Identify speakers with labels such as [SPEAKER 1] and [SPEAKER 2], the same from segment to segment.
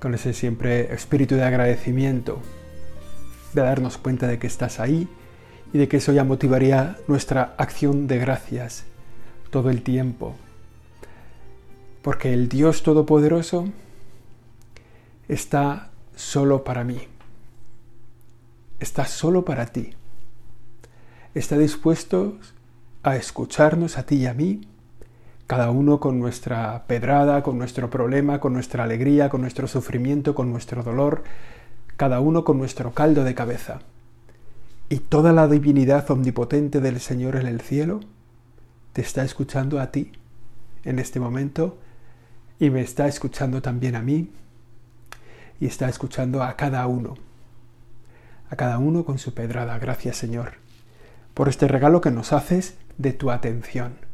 [SPEAKER 1] con ese siempre espíritu de agradecimiento, de darnos cuenta de que estás ahí y de que eso ya motivaría nuestra acción de gracias todo el tiempo. Porque el Dios Todopoderoso está solo para mí, está solo para ti, está dispuesto a escucharnos a ti y a mí cada uno con nuestra pedrada, con nuestro problema, con nuestra alegría, con nuestro sufrimiento, con nuestro dolor, cada uno con nuestro caldo de cabeza. Y toda la divinidad omnipotente del Señor en el cielo te está escuchando a ti en este momento y me está escuchando también a mí y está escuchando a cada uno, a cada uno con su pedrada. Gracias Señor por este regalo que nos haces de tu atención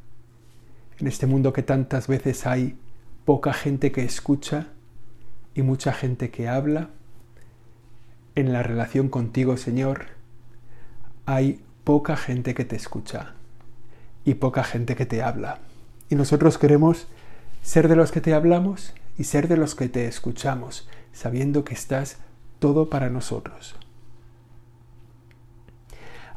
[SPEAKER 1] en este mundo que tantas veces hay poca gente que escucha y mucha gente que habla, en la relación contigo, Señor, hay poca gente que te escucha y poca gente que te habla. Y nosotros queremos ser de los que te hablamos y ser de los que te escuchamos, sabiendo que estás todo para nosotros.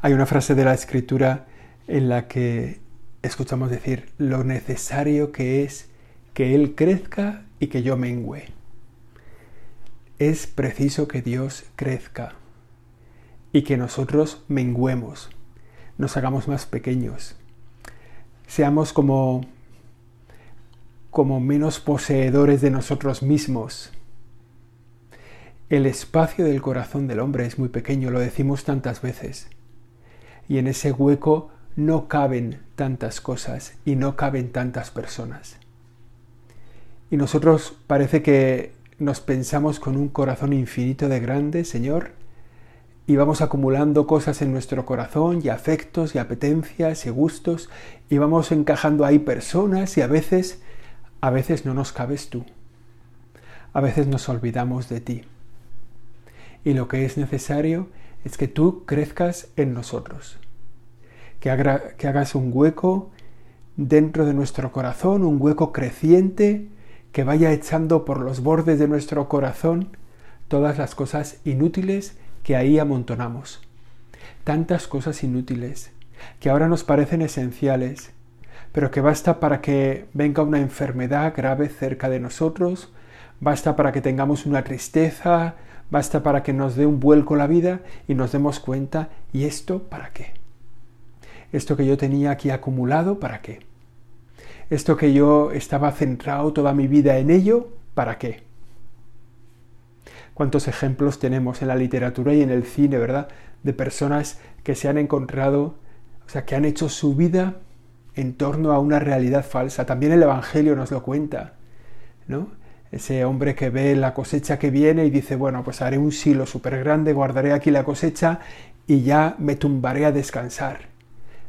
[SPEAKER 1] Hay una frase de la escritura en la que escuchamos decir lo necesario que es que Él crezca y que yo mengüe. Es preciso que Dios crezca y que nosotros menguemos, nos hagamos más pequeños, seamos como como menos poseedores de nosotros mismos. El espacio del corazón del hombre es muy pequeño, lo decimos tantas veces. Y en ese hueco no caben tantas cosas y no caben tantas personas. Y nosotros parece que nos pensamos con un corazón infinito de grande, Señor, y vamos acumulando cosas en nuestro corazón y afectos y apetencias y gustos y vamos encajando ahí personas y a veces a veces no nos cabes tú. A veces nos olvidamos de ti. Y lo que es necesario es que tú crezcas en nosotros que, hagas un hueco dentro de nuestro corazón, un hueco creciente que vaya echando por los bordes de nuestro corazón todas las cosas inútiles que ahí amontonamos. Tantas cosas inútiles que ahora nos parecen esenciales, pero que basta para que venga una enfermedad grave cerca de nosotros, basta para que tengamos una tristeza, basta para que nos dé un vuelco la vida y nos demos cuenta, ¿y esto para qué? Esto que yo tenía aquí acumulado, ¿para qué? Esto que yo estaba centrado toda mi vida en ello, ¿para qué? ¿Cuántos ejemplos tenemos en la literatura y en el cine, verdad? De personas que se han encontrado, o sea, que han hecho su vida en torno a una realidad falsa. También el Evangelio nos lo cuenta, ¿no? Ese hombre que ve la cosecha que viene y dice, bueno, pues haré un silo súper grande, guardaré aquí la cosecha y ya me tumbaré a descansar.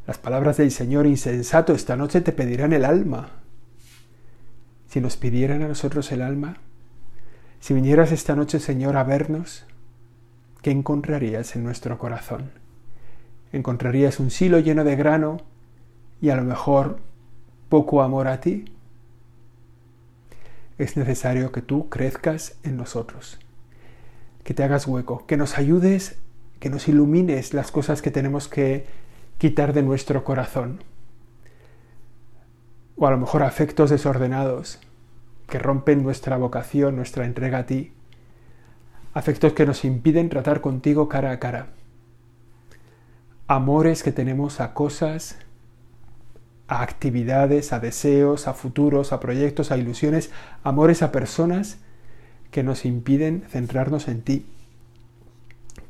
[SPEAKER 1] Las palabras del Señor insensato esta noche te pedirán el alma. Si nos pidieran a nosotros el alma, si vinieras esta noche, Señor, a vernos, ¿qué encontrarías en nuestro corazón? ¿Encontrarías un silo lleno de grano y a lo mejor poco amor a ti? Es necesario que tú crezcas en nosotros, que te hagas hueco, que nos ayudes, que nos ilumines las cosas que tenemos que quitar de nuestro corazón. O a lo mejor afectos desordenados que rompen nuestra vocación, nuestra entrega a ti. Afectos que nos impiden tratar contigo cara a cara. Amores que tenemos a cosas, a actividades, a deseos, a futuros, a proyectos, a ilusiones, amores a personas que nos impiden centrarnos en ti.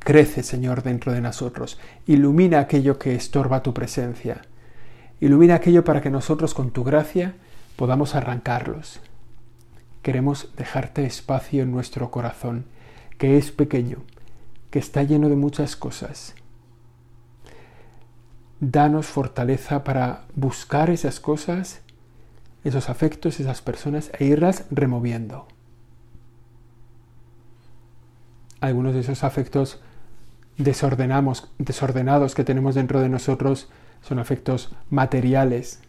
[SPEAKER 1] Crece, Señor, dentro de nosotros. Ilumina aquello que estorba tu presencia. Ilumina aquello para que nosotros con tu gracia podamos arrancarlos. Queremos dejarte espacio en nuestro corazón. que es pequeño, que está lleno de muchas cosas. Danos fortaleza para buscar esas cosas, esos afectos, esas personas e irlas removiendo. Algunos de esos afectos desordenamos, desordenados que tenemos dentro de nosotros son afectos materiales.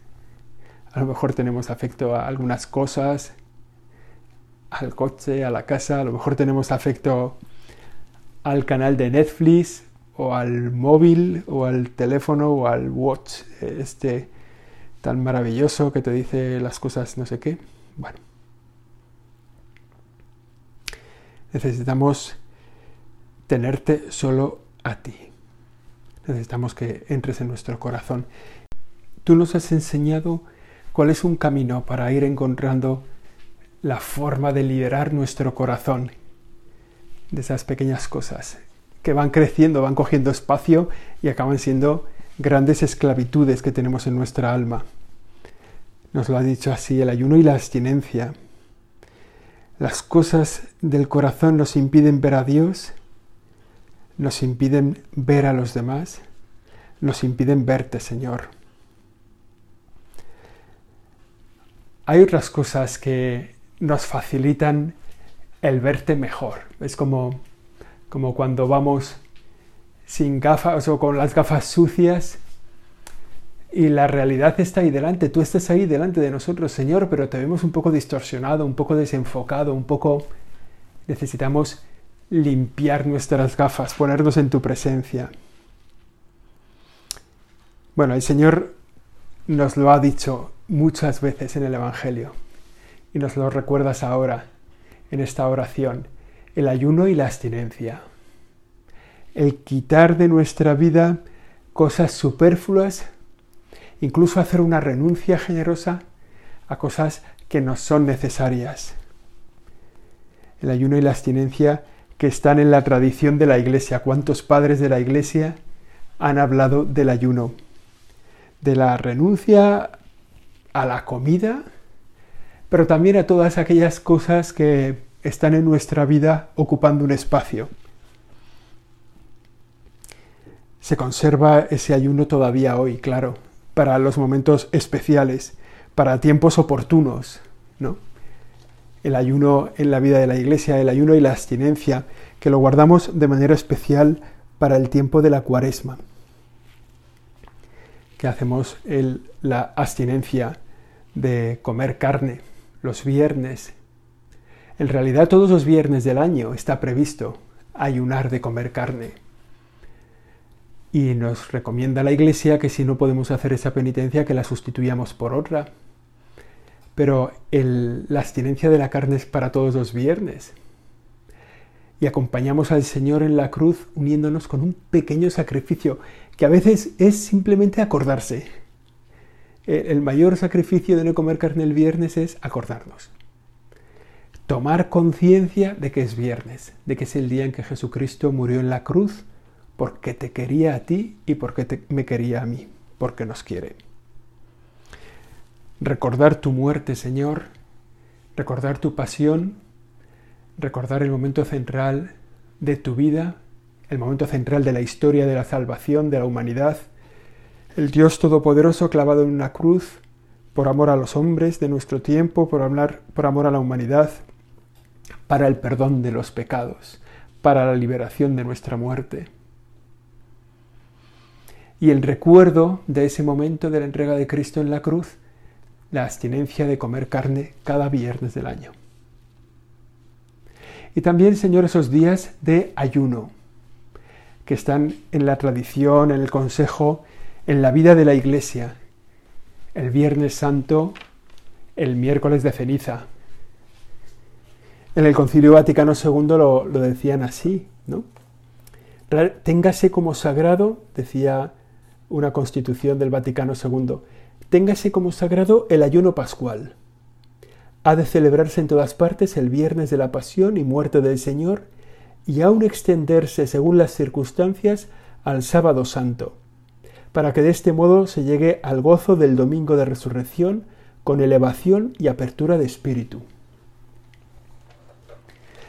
[SPEAKER 1] A lo mejor tenemos afecto a algunas cosas, al coche, a la casa, a lo mejor tenemos afecto al canal de Netflix o al móvil o al teléfono o al watch este tan maravilloso que te dice las cosas no sé qué. Bueno. Necesitamos tenerte solo a ti. Necesitamos que entres en nuestro corazón. Tú nos has enseñado cuál es un camino para ir encontrando la forma de liderar nuestro corazón de esas pequeñas cosas que van creciendo, van cogiendo espacio y acaban siendo grandes esclavitudes que tenemos en nuestra alma. Nos lo ha dicho así el ayuno y la abstinencia. Las cosas del corazón nos impiden ver a Dios nos impiden ver a los demás, nos impiden verte, Señor. Hay otras cosas que nos facilitan el verte mejor. Es como, como cuando vamos sin gafas o con las gafas sucias y la realidad está ahí delante. Tú estás ahí delante de nosotros, Señor, pero te vemos un poco distorsionado, un poco desenfocado, un poco... Necesitamos limpiar nuestras gafas, ponernos en tu presencia. Bueno, el Señor nos lo ha dicho muchas veces en el Evangelio y nos lo recuerdas ahora en esta oración, el ayuno y la abstinencia. El quitar de nuestra vida cosas superfluas, incluso hacer una renuncia generosa a cosas que no son necesarias. El ayuno y la abstinencia que están en la tradición de la Iglesia. ¿Cuántos padres de la Iglesia han hablado del ayuno? De la renuncia a la comida, pero también a todas aquellas cosas que están en nuestra vida ocupando un espacio. Se conserva ese ayuno todavía hoy, claro, para los momentos especiales, para tiempos oportunos, ¿no? El ayuno en la vida de la iglesia, el ayuno y la abstinencia, que lo guardamos de manera especial para el tiempo de la cuaresma, que hacemos la abstinencia de comer carne los viernes. En realidad todos los viernes del año está previsto ayunar de comer carne. Y nos recomienda la Iglesia que si no podemos hacer esa penitencia, que la sustituyamos por otra pero la abstinencia de la carne es para todos los viernes. Y acompañamos al Señor en la cruz uniéndonos con un pequeño sacrificio, que a veces es simplemente acordarse. El mayor sacrificio de no comer carne el viernes es acordarnos. Tomar conciencia de que es viernes, de que es el día en que Jesucristo murió en la cruz porque te quería a ti y porque me quería a mí, porque nos quiere recordar tu muerte, Señor, recordar tu pasión, recordar el momento central de tu vida, el momento central de la historia de la salvación de la humanidad, el Dios Todopoderoso clavado en una cruz por amor a los hombres de nuestro tiempo, por, hablar, por amor a la humanidad, para el perdón de los pecados, para la liberación de nuestra muerte. Y el recuerdo de ese momento de la entrega de Cristo en la cruz la abstinencia de comer carne cada viernes del año. Y también, Señor, esos días de ayuno, que están en la tradición, en el consejo, en la vida de la Iglesia. El Viernes Santo, el miércoles de ceniza. En el Concilio Vaticano II lo, lo decían así, ¿no? Téngase como sagrado, decía una constitución del Vaticano II, téngase como sagrado el ayuno pascual. Ha de celebrarse en todas partes el viernes de la pasión y muerte del Señor y aún extenderse según las circunstancias al sábado santo, para que de este modo se llegue al gozo del domingo de resurrección con elevación y apertura de espíritu.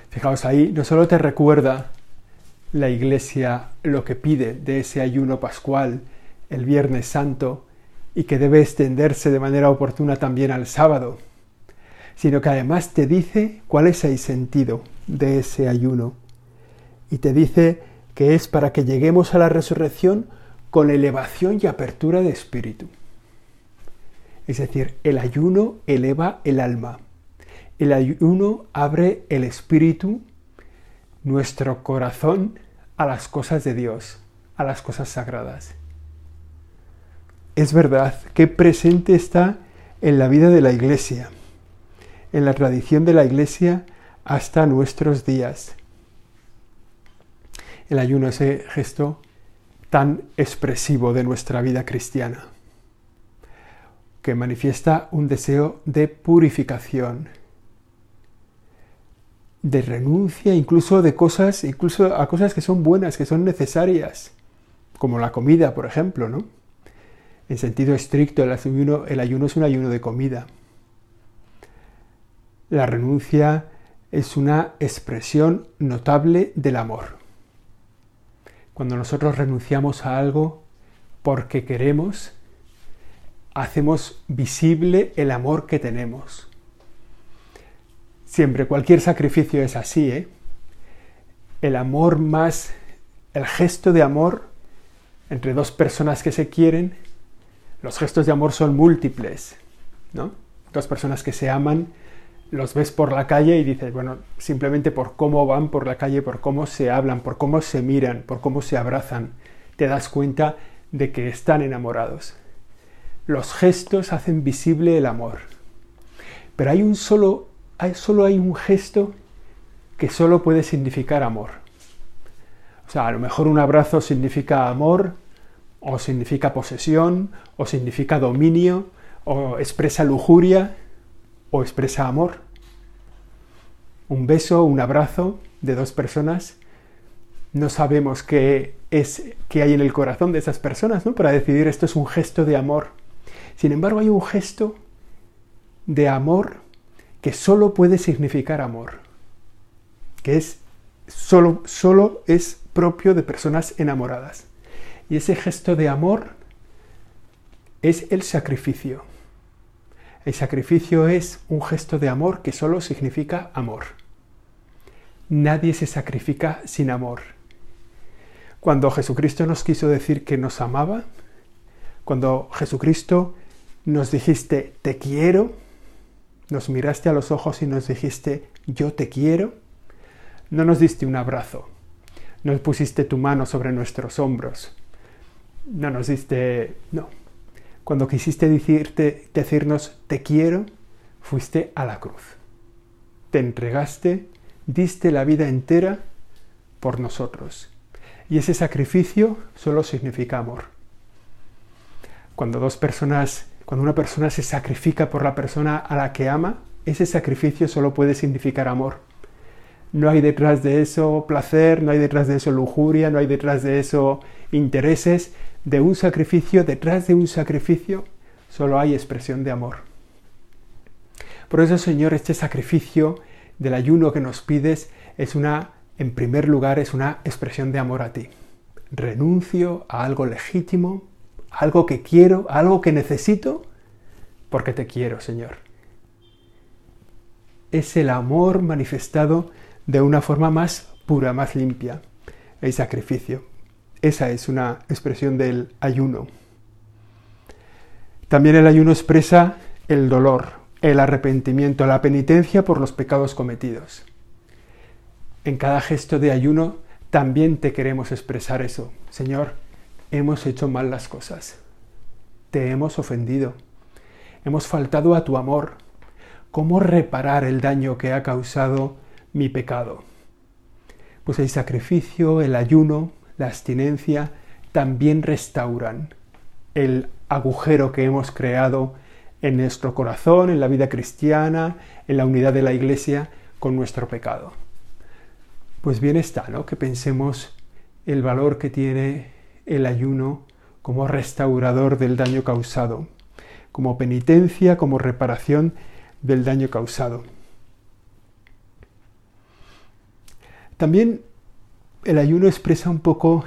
[SPEAKER 1] Fijaos ahí, no solo te recuerda la Iglesia lo que pide de ese ayuno pascual el Viernes Santo y que debe extenderse de manera oportuna también al sábado, sino que además te dice cuál es el sentido de ese ayuno y te dice que es para que lleguemos a la resurrección con elevación y apertura de espíritu. Es decir, el ayuno eleva el alma. El ayuno abre el espíritu, nuestro corazón, a las cosas de Dios, a las cosas sagradas. Es verdad que presente está en la vida de la Iglesia, en la tradición de la Iglesia hasta nuestros días. El ayuno, ese gesto tan expresivo de nuestra vida cristiana, que manifiesta un deseo de purificación, de renuncia, incluso de cosas, incluso a cosas que son buenas, que son necesarias, como la comida, por ejemplo, ¿no? En sentido estricto, el ayuno, el ayuno es un ayuno de comida. La renuncia es una expresión notable del amor. Cuando nosotros renunciamos a algo porque queremos, hacemos visible el amor que tenemos. Siempre, cualquier sacrificio es así, ¿eh? El amor más, el gesto de amor entre dos personas que se quieren, los gestos de amor son múltiples, ¿no? Dos personas que se aman, los ves por la calle y dices, bueno, simplemente por cómo van por la calle, por cómo se hablan, por cómo se miran, por cómo se abrazan, te das cuenta de que están enamorados. Los gestos hacen visible el amor. Pero hay un solo hay, solo hay un gesto que solo puede significar amor. O sea, a lo mejor un abrazo significa amor, o significa posesión, o significa dominio, o expresa lujuria, o expresa amor. Un beso, un abrazo de dos personas, no sabemos qué es qué hay en el corazón de esas personas, ¿no? Para decidir esto es un gesto de amor. Sin embargo, hay un gesto de amor que solo puede significar amor, que es solo, solo es propio de personas enamoradas. Y ese gesto de amor es el sacrificio. El sacrificio es un gesto de amor que solo significa amor. Nadie se sacrifica sin amor. Cuando Jesucristo nos quiso decir que nos amaba, cuando Jesucristo nos dijiste te quiero, nos miraste a los ojos y nos dijiste, yo te quiero, no nos diste un abrazo, no pusiste tu mano sobre nuestros hombros, no nos diste, no. Cuando quisiste decirte, decirnos te quiero, fuiste a la cruz. Te entregaste, diste la vida entera por nosotros. Y ese sacrificio solo significa amor. Cuando dos personas cuando una persona se sacrifica por la persona a la que ama, ese sacrificio solo puede significar amor. No hay detrás de eso placer, no hay detrás de eso lujuria, no hay detrás de eso intereses. De un sacrificio, detrás de un sacrificio, solo hay expresión de amor. Por eso, Señor, este sacrificio del ayuno que nos pides es una, en primer lugar, es una expresión de amor a ti. Renuncio a algo legítimo, algo que quiero, algo que necesito, porque te quiero, Señor. Es el amor manifestado de una forma más pura, más limpia, el sacrificio. Esa es una expresión del ayuno. También el ayuno expresa el dolor, el arrepentimiento, la penitencia por los pecados cometidos. En cada gesto de ayuno también te queremos expresar eso. Señor, hemos hecho mal las cosas, te hemos ofendido, hemos faltado a tu amor. ¿Cómo reparar el daño que ha causado mi pecado? Pues el sacrificio, el ayuno, la abstinencia también restauran el agujero que hemos creado en nuestro corazón, en la vida cristiana, en la unidad de la Iglesia con nuestro pecado. Pues bien está, ¿no? Que pensemos el valor que tiene el ayuno como restaurador del daño causado, como penitencia, como reparación del daño causado. También el ayuno expresa un poco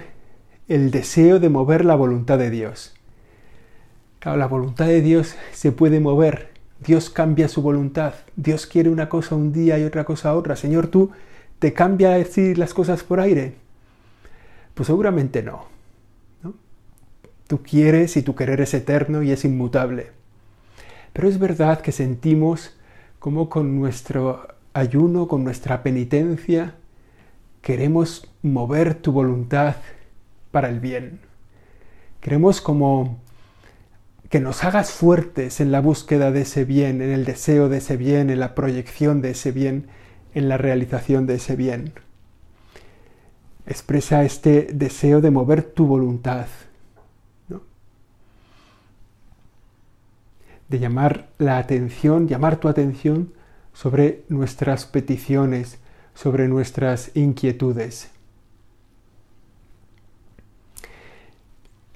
[SPEAKER 1] el deseo de mover la voluntad de Dios. La voluntad de Dios se puede mover. Dios cambia su voluntad. Dios quiere una cosa un día y otra cosa otra. Señor, tú te cambia decir las cosas por aire. Pues seguramente no. no. Tú quieres y tu querer es eterno y es inmutable. Pero es verdad que sentimos como con nuestro ayuno, con nuestra penitencia, queremos mover tu voluntad para el bien. Queremos como que nos hagas fuertes en la búsqueda de ese bien, en el deseo de ese bien, en la proyección de ese bien, en la realización de ese bien. Expresa este deseo de mover tu voluntad, de llamar la atención, llamar tu atención sobre nuestras peticiones, sobre nuestras inquietudes.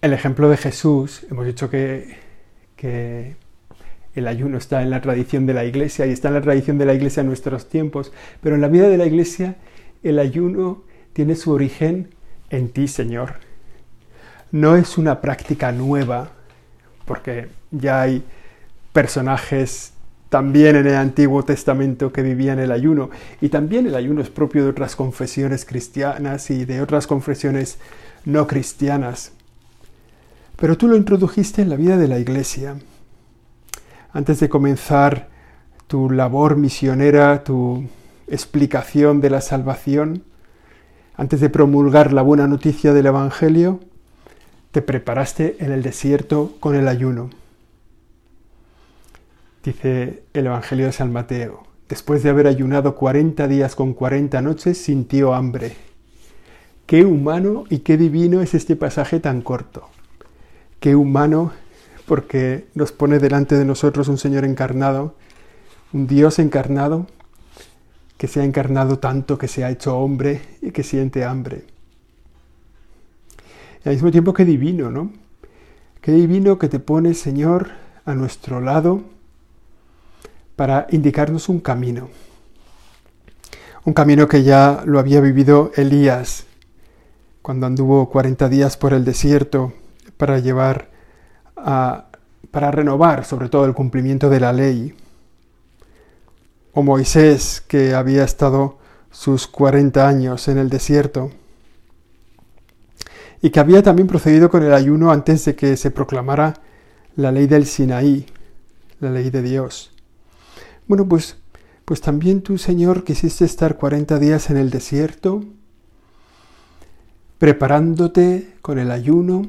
[SPEAKER 1] El ejemplo de Jesús, hemos dicho que, que, el ayuno está en la tradición de la iglesia y está en la tradición de la iglesia en nuestros tiempos, pero en la vida de la iglesia el ayuno tiene su origen en ti, Señor. No es una práctica nueva, porque ya hay personajes también en el Antiguo Testamento que vivían el ayuno. Y también el ayuno es propio de otras confesiones cristianas y de otras confesiones no cristianas. Pero tú lo introdujiste en la vida de la Iglesia. Antes de comenzar tu labor misionera, tu explicación de la salvación, antes de promulgar la buena noticia del Evangelio, te preparaste en el desierto con el ayuno dice el Evangelio de San Mateo. Después de haber ayunado 40 días con 40 noches, sintió hambre. Qué humano y qué divino es este pasaje tan corto. Qué humano porque nos pone delante de nosotros un Señor encarnado, un Dios encarnado, que se ha encarnado tanto, que se ha hecho hombre y que siente hambre. Y al mismo tiempo qué divino, ¿no? Qué divino que te pone, Señor, a nuestro lado, para indicarnos un camino. Un camino que ya lo había vivido Elías cuando anduvo 40 días por el desierto para llevar a, para renovar sobre todo el cumplimiento de la ley. O Moisés que había estado sus 40 años en el desierto y que había también procedido con el ayuno antes de que se proclamara la ley del Sinaí, la ley de Dios. Bueno, pues, pues también tú, Señor, quisiste estar 40 días en el desierto, preparándote con el ayuno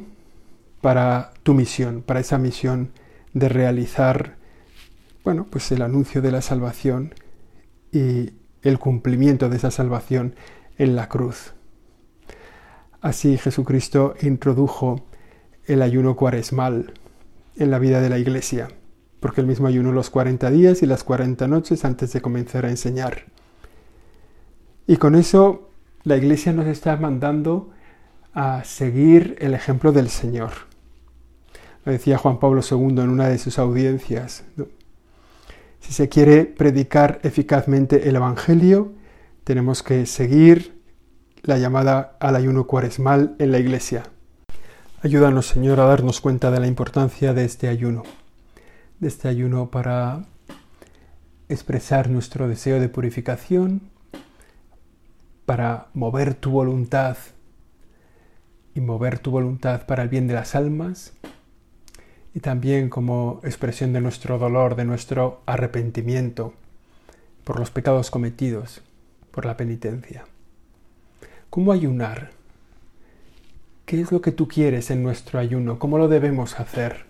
[SPEAKER 1] para tu misión, para esa misión de realizar, bueno, pues el anuncio de la salvación y el cumplimiento de esa salvación en la cruz. Así Jesucristo introdujo el ayuno cuaresmal en la vida de la Iglesia porque el mismo ayuno los 40 días y las 40 noches antes de comenzar a enseñar. Y con eso la Iglesia nos está mandando a seguir el ejemplo del Señor. Lo decía Juan Pablo II en una de sus audiencias. Si se quiere predicar eficazmente el Evangelio, tenemos que seguir la llamada al ayuno cuaresmal en la Iglesia. Ayúdanos, Señor, a darnos cuenta de la importancia de este ayuno de este ayuno para expresar nuestro deseo de purificación, para mover tu voluntad y mover tu voluntad para el bien de las almas y también como expresión de nuestro dolor, de nuestro arrepentimiento por los pecados cometidos, por la penitencia. ¿Cómo ayunar? ¿Qué es lo que tú quieres en nuestro ayuno? ¿Cómo lo debemos hacer?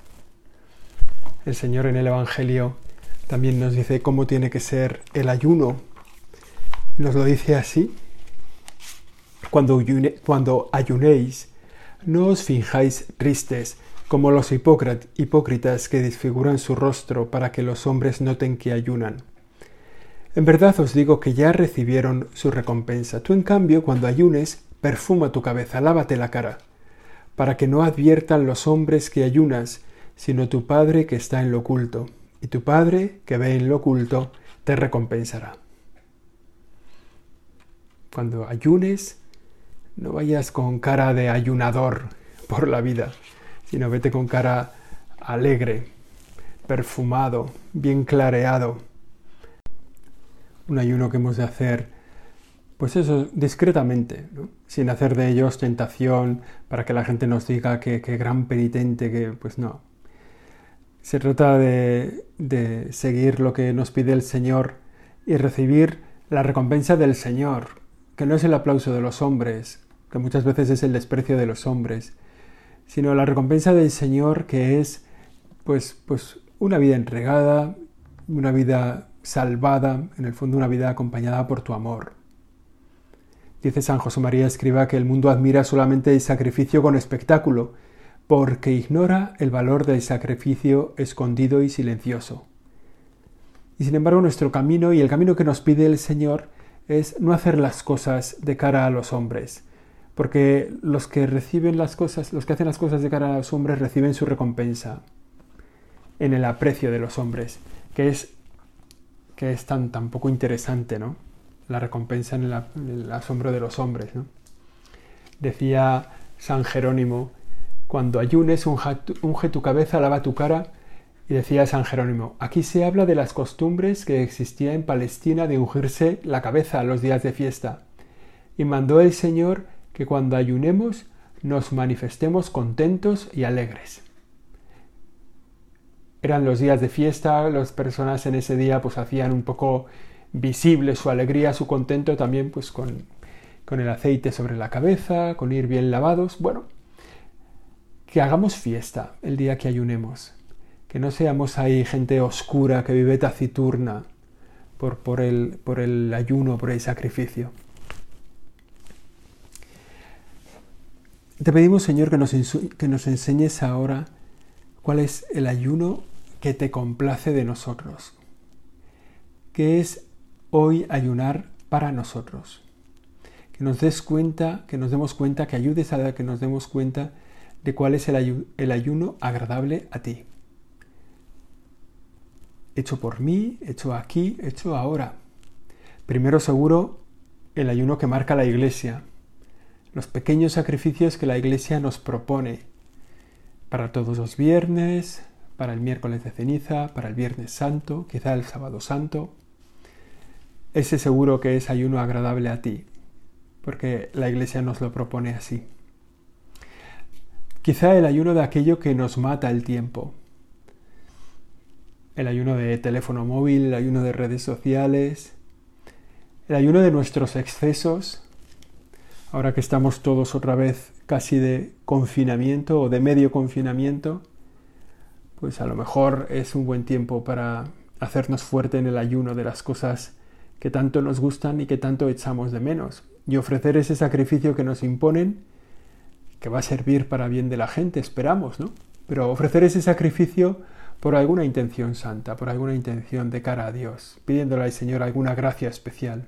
[SPEAKER 1] El Señor en el Evangelio también nos dice cómo tiene que ser el ayuno. Nos lo dice así. Cuando, cuando ayunéis, no os finjáis tristes como los hipócritas que desfiguran su rostro para que los hombres noten que ayunan. En verdad os digo que ya recibieron su recompensa. Tú en cambio, cuando ayunes, perfuma tu cabeza, lávate la cara, para que no adviertan los hombres que ayunas, sino tu Padre que está en lo oculto, y tu Padre que ve en lo oculto te recompensará. cuando ayunes, no vayas con cara de ayunador por la vida, sino vete con cara alegre, perfumado, bien clareado. Un ayuno que hemos de hacer, pues eso, discretamente, sin hacer de ellos tentación para que la gente nos diga que, gran penitente, que pues no. Se trata de, de seguir lo que nos pide el Señor y recibir la recompensa del Señor, que no es el aplauso de los hombres, que muchas veces es el desprecio de los hombres, sino la recompensa del Señor que es pues, pues una vida entregada, una vida salvada, en el fondo una vida acompañada por tu amor. Dice San José María Escriba que el mundo admira solamente el sacrificio con espectáculo, porque ignora el valor del sacrificio escondido y silencioso. Y sin embargo nuestro camino y el camino que nos pide el Señor es no hacer las cosas de cara a los hombres, porque los que reciben las cosas, los que hacen las cosas de cara a los hombres reciben su recompensa en el aprecio de los hombres, que es que es tan, tan poco interesante, ¿no? La recompensa en el, asombro de los hombres. Decía San Jerónimo, cuando ayunes, unge tu cabeza, lava tu cara, y decía San Jerónimo, aquí se habla de las costumbres que existía en Palestina de ungirse la cabeza a los días de fiesta. Y mandó el Señor que cuando ayunemos nos manifestemos contentos y alegres. Eran los días de fiesta, las personas en ese día pues hacían un poco visible su alegría, su contento también pues con, con el aceite sobre la cabeza, con ir bien lavados. Bueno, que hagamos fiesta el día que ayunemos que no seamos ahí gente oscura que vive taciturna por, por, el, por el ayuno, por el sacrificio. Te pedimos, Señor, que nos, que nos enseñes ahora cuál es el ayuno que te complace de nosotros, que es hoy ayunar para nosotros. Que nos des cuenta, que nos demos cuenta, que ayudes a que nos demos cuenta de cuál es el ayuno agradable a ti hecho por mí, hecho aquí, hecho ahora. Primero seguro el ayuno que marca la Iglesia, los pequeños sacrificios que la Iglesia nos propone para todos los viernes, para el miércoles de ceniza, para el viernes santo, quizá el sábado santo. Ese seguro que es ayuno agradable a ti, porque la Iglesia nos lo propone así. Quizá el ayuno de aquello que nos mata el tiempo, el ayuno de teléfono móvil, el ayuno de redes sociales, el ayuno de nuestros excesos, ahora que estamos todos otra vez casi de confinamiento o de medio confinamiento, pues a lo mejor es un buen tiempo para hacernos fuerte en el ayuno de las cosas que tanto nos gustan y que tanto echamos de menos, y ofrecer ese sacrificio que nos imponen, que va a servir para bien de la gente, esperamos, ¿no? Pero ofrecer ese sacrificio por alguna intención santa, por alguna intención de cara a Dios, pidiéndole al Señor alguna gracia especial.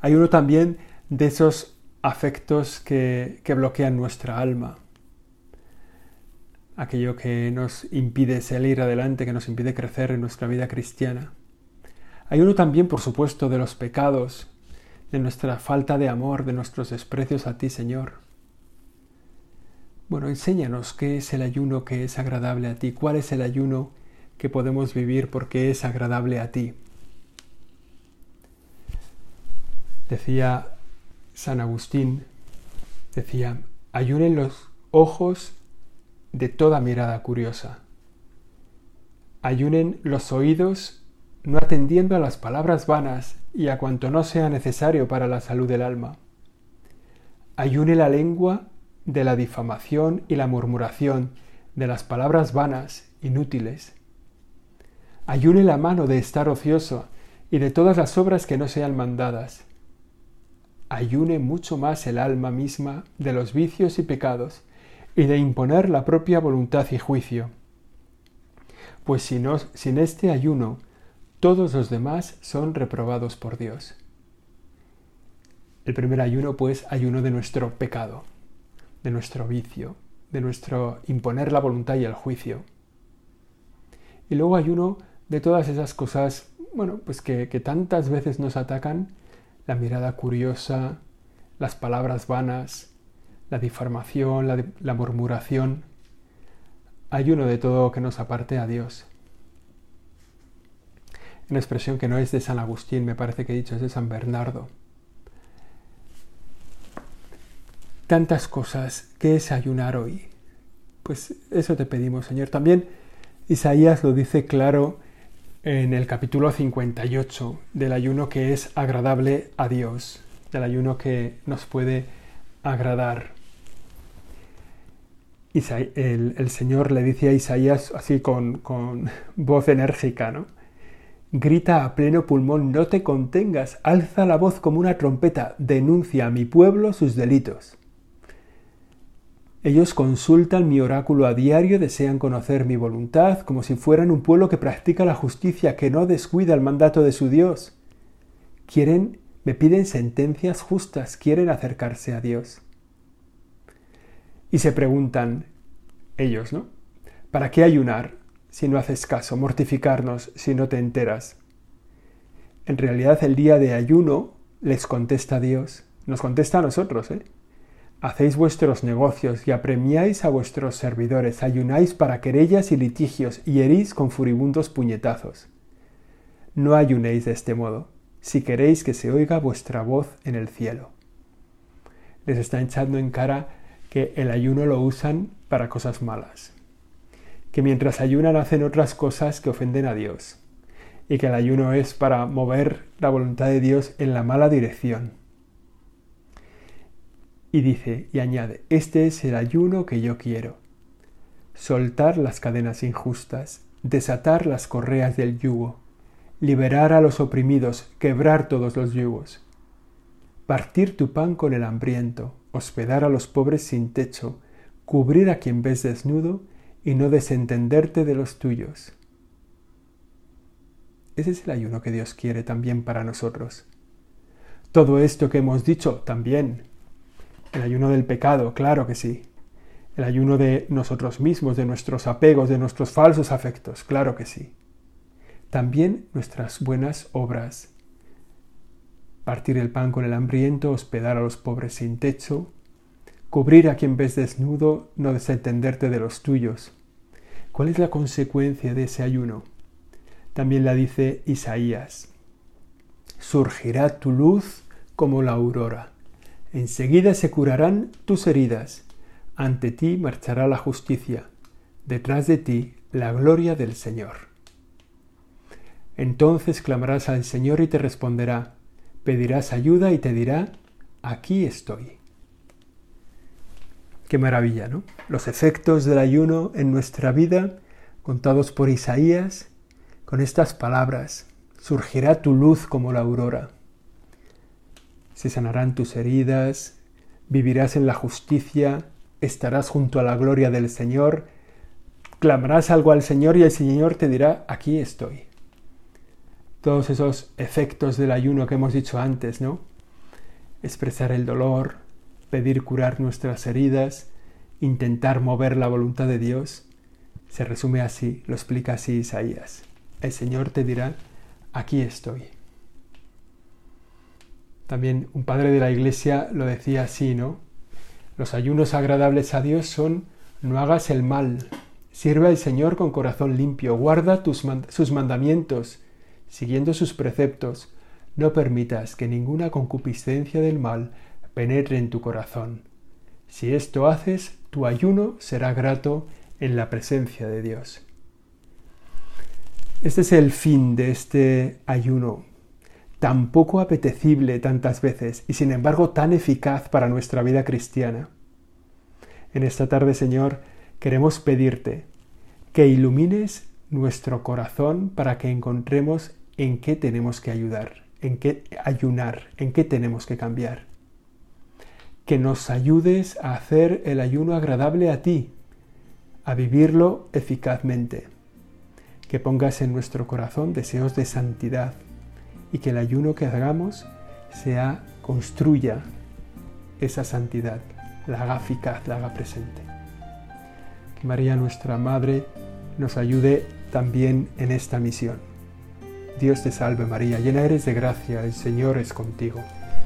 [SPEAKER 1] Hay uno también de esos afectos que, que bloquean nuestra alma, aquello que nos impide salir adelante, que nos impide crecer en nuestra vida cristiana. Hay uno también, por supuesto, de los pecados, de nuestra falta de amor, de nuestros desprecios a ti, Señor. Bueno, enséñanos qué es el ayuno que es agradable a ti, cuál es el ayuno que podemos vivir porque es agradable a ti. Decía San Agustín, decía, ayunen los ojos de toda mirada curiosa. Ayunen los oídos no atendiendo a las palabras vanas y a cuanto no sea necesario para la salud del alma. Ayune la lengua de la difamación y la murmuración, de las palabras vanas, inútiles. Ayune la mano de estar ocioso y de todas las obras que no sean mandadas. Ayune mucho más el alma misma de los vicios y pecados y de imponer la propia voluntad y juicio. Pues sin este ayuno, todos los demás son reprobados por Dios. El primer ayuno, pues, ayuno de nuestro pecado de nuestro vicio, de nuestro imponer la voluntad y el juicio. Y luego hay uno de todas esas cosas, bueno, pues que, tantas veces nos atacan, la mirada curiosa, las palabras vanas, la difamación, la, la murmuración. Ayuno de todo que nos aparte a Dios. Una expresión que no es de San Agustín, me parece que he dicho, es de San Bernardo. Tantas cosas, ¿qué es ayunar hoy? Pues eso te pedimos, Señor. También Isaías lo dice claro en el capítulo 58 del ayuno que es agradable a Dios, del ayuno que nos puede agradar. El, el Señor le dice a Isaías así con, con voz enérgica, ¿no? Grita a pleno pulmón, no te contengas, alza la voz como una trompeta, denuncia a mi pueblo sus delitos. Ellos consultan mi oráculo a diario, desean conocer mi voluntad, como si fueran un pueblo que practica la justicia, que no descuida el mandato de su Dios. Quieren, me piden sentencias justas, quieren acercarse a Dios. Y se preguntan ellos, ¿no? ¿Para qué ayunar si no haces caso? Mortificarnos si no te enteras. En realidad el día de ayuno les contesta Dios, nos contesta a nosotros, ¿eh? Hacéis vuestros negocios y apremiáis a vuestros servidores, ayunáis para querellas y litigios y herís con furibundos puñetazos. No ayunéis de este modo, si queréis que se oiga vuestra voz en el cielo. Les está echando en cara que el ayuno lo usan para cosas malas, que mientras ayunan hacen otras cosas que ofenden a Dios, y que el ayuno es para mover la voluntad de Dios en la mala dirección y dice y añade, este es el ayuno que yo quiero. Soltar las cadenas injustas, desatar las correas del yugo, liberar a los oprimidos, quebrar todos los yugos. Partir tu pan con el hambriento, hospedar a los pobres sin techo, cubrir a quien ves desnudo y no desentenderte de los tuyos. Ese es el ayuno que Dios quiere también para nosotros. Todo esto que hemos dicho también el ayuno del pecado, claro que sí. El ayuno de nosotros mismos, de nuestros apegos, de nuestros falsos afectos, claro que sí. También nuestras buenas obras. Partir el pan con el hambriento, hospedar a los pobres sin techo, cubrir a quien ves desnudo, no desentenderte de los tuyos. ¿Cuál es la consecuencia de ese ayuno? También la dice Isaías. Surgirá tu luz como la aurora Enseguida se curarán tus heridas, ante ti marchará la justicia, detrás de ti la gloria del Señor. Entonces clamarás al Señor y te responderá, pedirás ayuda y te dirá, aquí estoy. Qué maravilla, ¿no? Los efectos del ayuno en nuestra vida, contados por Isaías, con estas palabras, surgirá tu luz como la aurora se sanarán tus heridas, vivirás en la justicia, estarás junto a la gloria del Señor, clamarás algo al Señor y el Señor te dirá, aquí estoy. Todos esos efectos del ayuno que hemos dicho antes, ¿no? Expresar el dolor, pedir curar nuestras heridas, intentar mover la voluntad de Dios, se resume así, lo explica así Isaías. El Señor te dirá, aquí estoy. También un padre de la iglesia lo decía así, ¿no? Los ayunos agradables a Dios son no hagas el mal, sirve al Señor con corazón limpio, guarda sus mandamientos, siguiendo sus preceptos, no permitas que ninguna concupiscencia del mal penetre en tu corazón. Si esto haces, tu ayuno será grato en la presencia de Dios. Este es el fin de este ayuno, tan poco apetecible tantas veces y sin embargo tan eficaz para nuestra vida cristiana. En esta tarde, Señor, queremos pedirte que ilumines nuestro corazón para que encontremos en qué tenemos que ayudar, en qué ayunar, en qué tenemos que cambiar. Que nos ayudes a hacer el ayuno agradable a ti, a vivirlo eficazmente. Que pongas en nuestro corazón deseos de santidad, y que el ayuno que hagamos sea, construya esa santidad, la haga eficaz, la haga presente. Que María nuestra Madre nos ayude también en esta misión. Dios te salve María, llena eres de gracia, el Señor es contigo.